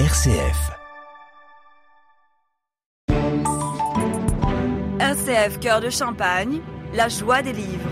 RCF. RCF Cœur de Champagne, la joie des livres.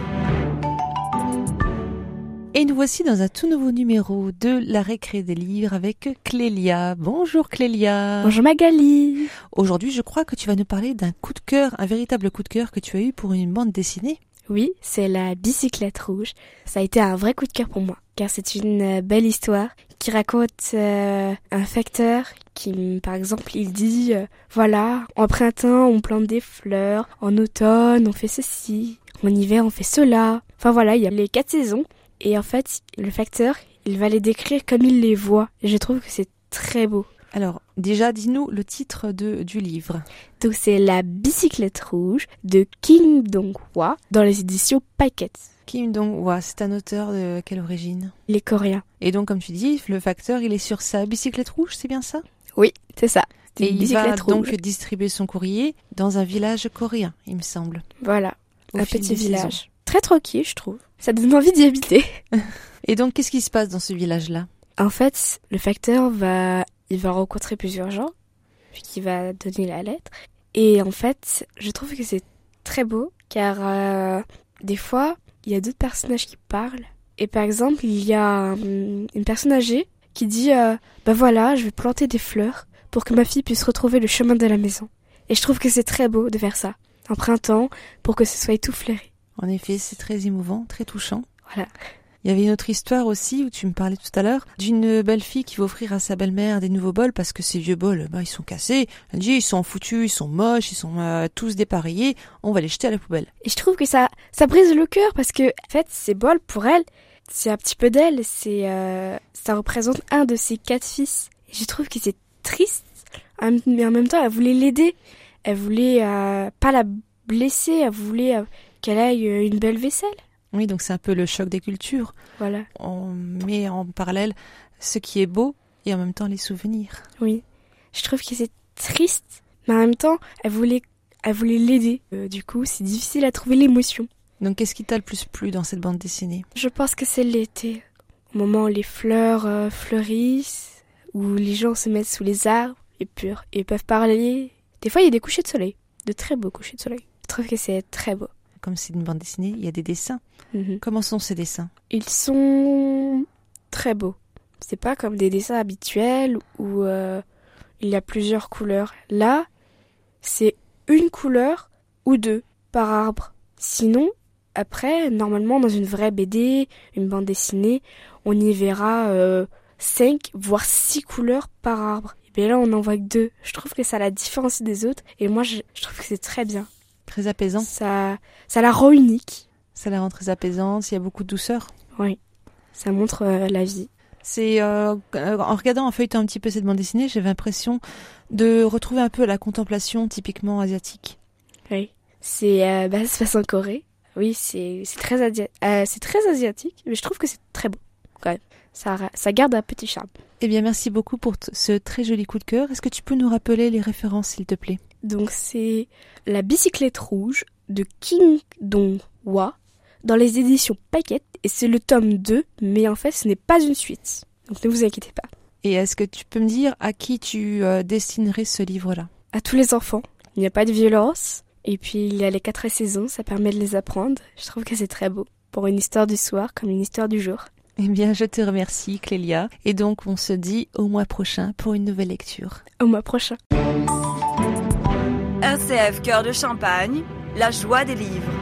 Et nous voici dans un tout nouveau numéro de la récré des livres avec Clélia. Bonjour Clélia. Bonjour Magali. Aujourd'hui, je crois que tu vas nous parler d'un coup de cœur, un véritable coup de cœur que tu as eu pour une bande dessinée. Oui, c'est la bicyclette rouge. Ça a été un vrai coup de cœur pour moi, car c'est une euh, belle histoire qui raconte euh, un facteur qui, par exemple, il dit, euh, voilà, en printemps on plante des fleurs, en automne on fait ceci, en hiver on fait cela. Enfin voilà, il y a les quatre saisons. Et en fait, le facteur, il va les décrire comme il les voit. Et je trouve que c'est très beau. Alors, déjà, dis-nous le titre de, du livre. Donc c'est La bicyclette rouge de Kim Dong-hwa dans les éditions Paquette. Kim Dong-hwa, c'est un auteur de quelle origine? Les Coréens. Et donc, comme tu dis, le facteur, il est sur sa bicyclette rouge, c'est bien ça? Oui, c'est ça. Et il va rouge. donc distribuer son courrier dans un village coréen, il me semble. Voilà, au un petit village. saisons. Très tranquille, je trouve. Ça donne envie d'y habiter. Et donc, qu'est-ce qui se passe dans ce village-là? En fait, le facteur va, il va rencontrer plusieurs gens, puis qui va donner la lettre. Et en fait, je trouve que c'est très beau, car euh, des fois, il y a d'autres personnages qui parlent. Et par exemple, il y a hum, une personne âgée qui dit, euh, bah voilà, je vais planter des fleurs pour que ma fille puisse retrouver le chemin de la maison. Et je trouve que c'est très beau de faire ça, en printemps, pour que ce soit tout fleuri. En effet, c'est très émouvant, très touchant. Voilà. Il y avait une autre histoire aussi où tu me parlais tout à l'heure d'une belle fille qui va offrir à sa belle-mère des nouveaux bols parce que ces vieux bols, bah, ils sont cassés. Elle dit ils sont foutus, ils sont moches, ils sont euh, tous dépareillés. On va les jeter à la poubelle. Et je trouve que ça, ça brise le cœur parce que, en fait, ces bols, pour elle, c'est un petit peu d'elle. C'est, euh, ça représente un de ses quatre fils. Et je trouve que c'est triste, mais en même temps, elle voulait l'aider. Elle voulait euh, pas la blesser. Elle voulait euh, qu'elle aille euh, une belle vaisselle. Oui, donc c'est un peu le choc des cultures. Voilà. On met en parallèle ce qui est beau et en même temps les souvenirs. Oui. Je trouve que c'est triste, mais en même temps, elle voulait, elle voulait l'aider. Euh, du coup, c'est difficile à trouver l'émotion. Donc qu'est-ce qui t'a le plus plu dans cette bande dessinée? Je pense que c'est l'été, au moment où les fleurs euh, fleurissent, où les gens se mettent sous les arbres et, pur, et peuvent parler. Des fois, il y a des couchers de soleil, de très beaux couchers de soleil. Je trouve que c'est très beau. Comme c'est une bande dessinée, il y a des dessins. Mhm. Comment sont ces dessins? Ils sont très beaux. C'est pas comme des dessins habituels où euh, il y a plusieurs couleurs. Là, c'est une couleur ou deux par arbre. Sinon, après, normalement, dans une vraie BD, une bande dessinée, on y verra euh, cinq, voire six couleurs par arbre. Et bien là, on n'en voit que deux. Je trouve que ça la différencie des autres. Et moi, je, je trouve que c'est très bien. Très apaisant. Ça, ça la rend unique. Ça la rend très apaisante. Il y a beaucoup de douceur. Oui. Ça montre euh, la vie. C'est euh, en regardant, en feuilletant un petit peu cette bande dessinée, j'avais l'impression de retrouver un peu la contemplation typiquement asiatique. Oui. C'est euh, bah, ça se passe en Corée. Oui, c'est très euh, c'est très asiatique, mais je trouve que c'est très beau quand même. Ça ça garde un petit charme. Eh bien, merci beaucoup pour ce très joli coup de cœur. Est-ce que tu peux nous rappeler les références, s'il te plaît? Donc c'est La bicyclette rouge de Kim Dong-hwa dans les éditions Paquette et c'est le tome 2, mais en fait ce n'est pas une suite. Donc ne vous inquiétez pas. Et est-ce que tu peux me dire à qui tu euh, destinerais ce livre-là? À tous les enfants, il n'y a pas de violence et puis il y a les quatre saisons, ça permet de les apprendre. Je trouve que c'est très beau pour une histoire du soir comme une histoire du jour. Eh bien, je te remercie, Clélia. Et donc, on se dit au mois prochain pour une nouvelle lecture. Au mois prochain. RCF Cœur de Champagne, la joie des livres.